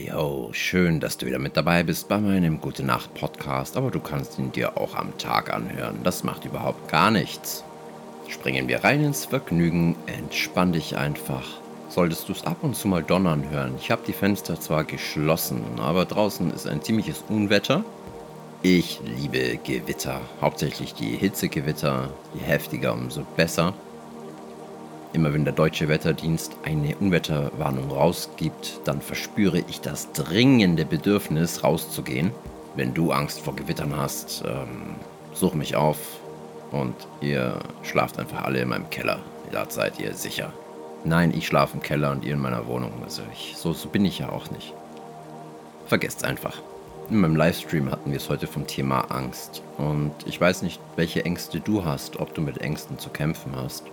Hey ho, schön, dass du wieder mit dabei bist bei meinem Gute Nacht Podcast, aber du kannst ihn dir auch am Tag anhören. Das macht überhaupt gar nichts. Springen wir rein ins Vergnügen, entspann dich einfach. Solltest du es ab und zu mal donnern hören. Ich habe die Fenster zwar geschlossen, aber draußen ist ein ziemliches Unwetter. Ich liebe Gewitter, hauptsächlich die Hitzegewitter, je heftiger umso besser. Immer wenn der deutsche Wetterdienst eine Unwetterwarnung rausgibt, dann verspüre ich das dringende Bedürfnis, rauszugehen. Wenn du Angst vor Gewittern hast, ähm, such mich auf und ihr schlaft einfach alle in meinem Keller. Da seid ihr sicher. Nein, ich schlafe im Keller und ihr in meiner Wohnung. Also ich, so, so bin ich ja auch nicht. Vergesst einfach. In meinem Livestream hatten wir es heute vom Thema Angst. Und ich weiß nicht, welche Ängste du hast, ob du mit Ängsten zu kämpfen hast.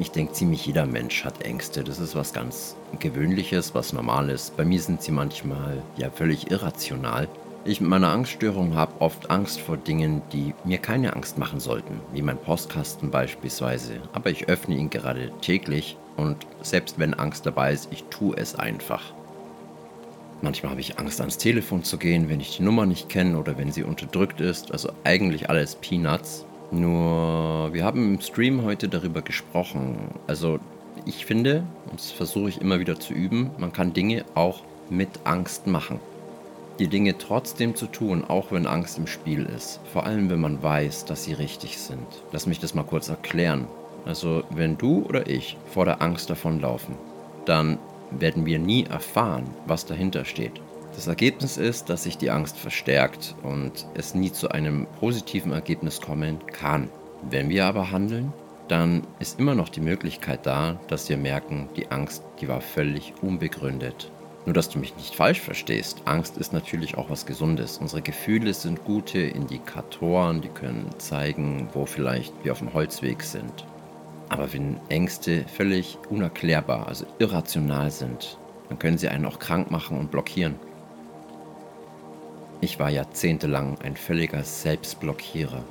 Ich denke, ziemlich jeder Mensch hat Ängste. Das ist was ganz Gewöhnliches, was Normales. Bei mir sind sie manchmal ja völlig irrational. Ich mit meiner Angststörung habe oft Angst vor Dingen, die mir keine Angst machen sollten, wie mein Postkasten beispielsweise. Aber ich öffne ihn gerade täglich und selbst wenn Angst dabei ist, ich tue es einfach. Manchmal habe ich Angst, ans Telefon zu gehen, wenn ich die Nummer nicht kenne oder wenn sie unterdrückt ist. Also eigentlich alles Peanuts. Nur, wir haben im Stream heute darüber gesprochen. Also, ich finde, und das versuche ich immer wieder zu üben, man kann Dinge auch mit Angst machen. Die Dinge trotzdem zu tun, auch wenn Angst im Spiel ist. Vor allem, wenn man weiß, dass sie richtig sind. Lass mich das mal kurz erklären. Also, wenn du oder ich vor der Angst davonlaufen, dann werden wir nie erfahren, was dahinter steht. Das Ergebnis ist, dass sich die Angst verstärkt und es nie zu einem positiven Ergebnis kommen kann. Wenn wir aber handeln, dann ist immer noch die Möglichkeit da, dass wir merken, die Angst, die war völlig unbegründet. Nur dass du mich nicht falsch verstehst, Angst ist natürlich auch was Gesundes. Unsere Gefühle sind gute Indikatoren, die können zeigen, wo vielleicht wir auf dem Holzweg sind. Aber wenn Ängste völlig unerklärbar, also irrational sind, dann können sie einen auch krank machen und blockieren. Ich war jahrzehntelang ein völliger Selbstblockierer,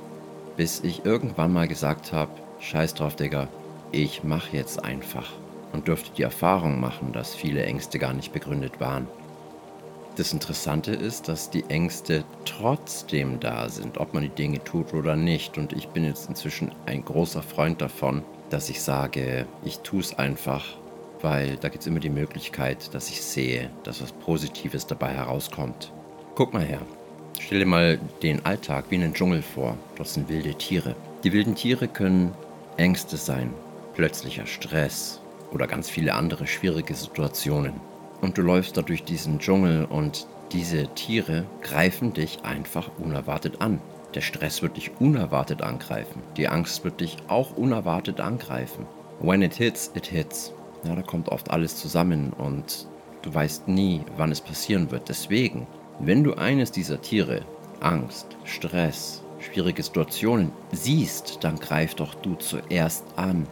bis ich irgendwann mal gesagt habe, scheiß drauf, Digga, ich mach jetzt einfach und durfte die Erfahrung machen, dass viele Ängste gar nicht begründet waren. Das Interessante ist, dass die Ängste trotzdem da sind, ob man die Dinge tut oder nicht. Und ich bin jetzt inzwischen ein großer Freund davon, dass ich sage, ich tue es einfach, weil da gibt es immer die Möglichkeit, dass ich sehe, dass was Positives dabei herauskommt. Guck mal her. Stell dir mal den Alltag wie einen Dschungel vor. Dort sind wilde Tiere. Die wilden Tiere können Ängste sein, plötzlicher Stress oder ganz viele andere schwierige Situationen. Und du läufst da durch diesen Dschungel und diese Tiere greifen dich einfach unerwartet an. Der Stress wird dich unerwartet angreifen. Die Angst wird dich auch unerwartet angreifen. When it hits, it hits. Ja, da kommt oft alles zusammen und du weißt nie, wann es passieren wird. Deswegen wenn du eines dieser Tiere, Angst, Stress, schwierige Situationen siehst, dann greif doch du zuerst an,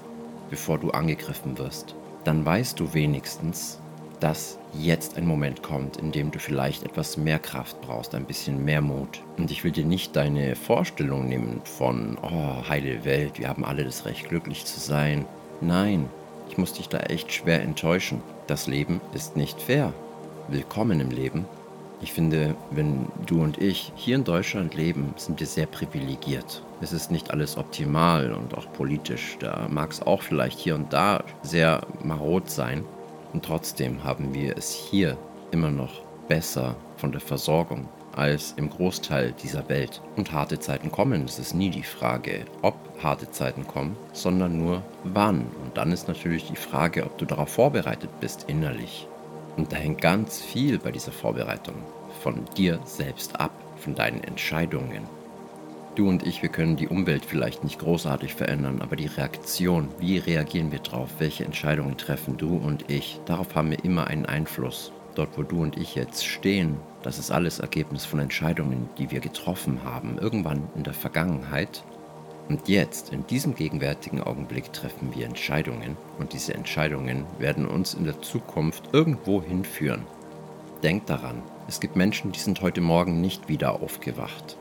bevor du angegriffen wirst. Dann weißt du wenigstens, dass jetzt ein Moment kommt, in dem du vielleicht etwas mehr Kraft brauchst, ein bisschen mehr Mut. Und ich will dir nicht deine Vorstellung nehmen von, oh, heile Welt, wir haben alle das Recht, glücklich zu sein. Nein, ich muss dich da echt schwer enttäuschen. Das Leben ist nicht fair. Willkommen im Leben, ich finde, wenn du und ich hier in Deutschland leben, sind wir sehr privilegiert. Es ist nicht alles optimal und auch politisch. Da mag es auch vielleicht hier und da sehr marot sein. Und trotzdem haben wir es hier immer noch besser von der Versorgung als im Großteil dieser Welt. Und harte Zeiten kommen. Es ist nie die Frage, ob harte Zeiten kommen, sondern nur wann. Und dann ist natürlich die Frage, ob du darauf vorbereitet bist innerlich. Und da hängt ganz viel bei dieser Vorbereitung von dir selbst ab, von deinen Entscheidungen. Du und ich, wir können die Umwelt vielleicht nicht großartig verändern, aber die Reaktion, wie reagieren wir drauf, welche Entscheidungen treffen du und ich, darauf haben wir immer einen Einfluss. Dort, wo du und ich jetzt stehen, das ist alles Ergebnis von Entscheidungen, die wir getroffen haben, irgendwann in der Vergangenheit und jetzt, in diesem gegenwärtigen Augenblick, treffen wir Entscheidungen und diese Entscheidungen werden uns in der Zukunft irgendwo hinführen. Denk daran, es gibt Menschen, die sind heute Morgen nicht wieder aufgewacht.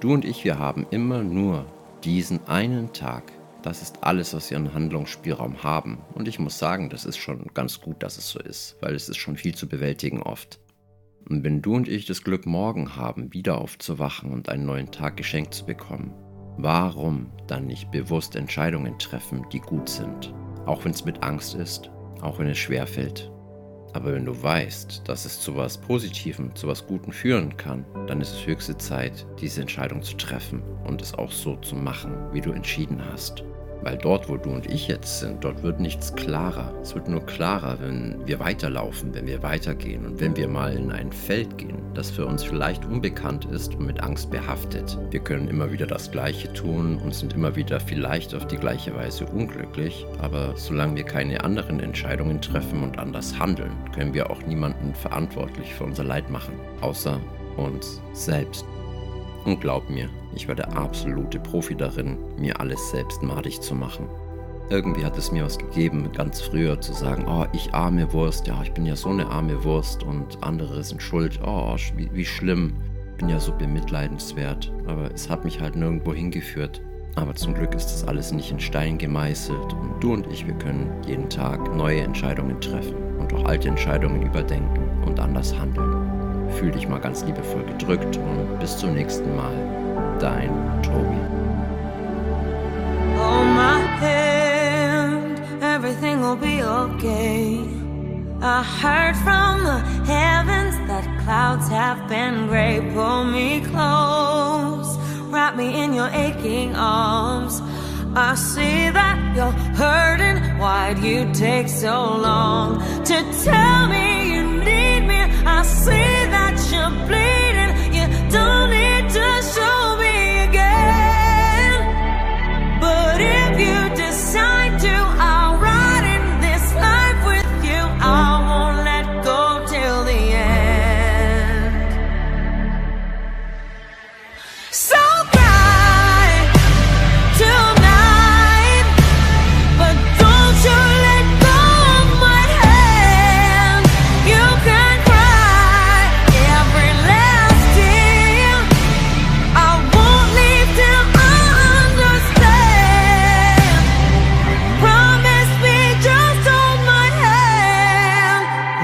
Du und ich, wir haben immer nur diesen einen Tag. Das ist alles, was sie an Handlungsspielraum haben. Und ich muss sagen, das ist schon ganz gut, dass es so ist, weil es ist schon viel zu bewältigen oft. Und wenn du und ich das Glück morgen haben, wieder aufzuwachen und einen neuen Tag geschenkt zu bekommen, warum dann nicht bewusst Entscheidungen treffen, die gut sind? Auch wenn es mit Angst ist, auch wenn es schwer fällt. Aber wenn du weißt, dass es zu was Positivem, zu was Guten führen kann, dann ist es höchste Zeit, diese Entscheidung zu treffen und es auch so zu machen, wie du entschieden hast. Weil dort, wo du und ich jetzt sind, dort wird nichts klarer. Es wird nur klarer, wenn wir weiterlaufen, wenn wir weitergehen und wenn wir mal in ein Feld gehen, das für uns vielleicht unbekannt ist und mit Angst behaftet. Wir können immer wieder das Gleiche tun und sind immer wieder vielleicht auf die gleiche Weise unglücklich, aber solange wir keine anderen Entscheidungen treffen und anders handeln, können wir auch niemanden verantwortlich für unser Leid machen, außer uns selbst. Und glaub mir, ich war der absolute Profi darin, mir alles selbst madig zu machen. Irgendwie hat es mir was gegeben, ganz früher zu sagen, oh, ich arme Wurst, ja, ich bin ja so eine arme Wurst und andere sind schuld, oh, wie, wie schlimm, bin ja so bemitleidenswert. Aber es hat mich halt nirgendwo hingeführt. Aber zum Glück ist das alles nicht in Stein gemeißelt und du und ich, wir können jeden Tag neue Entscheidungen treffen und auch alte Entscheidungen überdenken und anders handeln. Fühl dich mal ganz liebevoll gedrückt und bis zum nächsten Mal. Dein Tobi. Hold my hand, everything will be okay. I heard from the heavens that clouds have been gray. Pull me close, wrap me in your aching arms. I see that you're hurting. Why'd you take so long to tell me you need me? I see you're bleeding. You don't need to show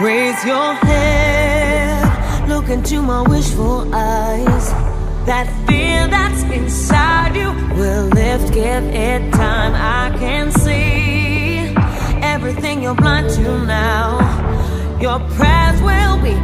Raise your head, look into my wishful eyes. That fear that's inside you will lift, give it time. I can see everything you're blind to now. Your prayers will be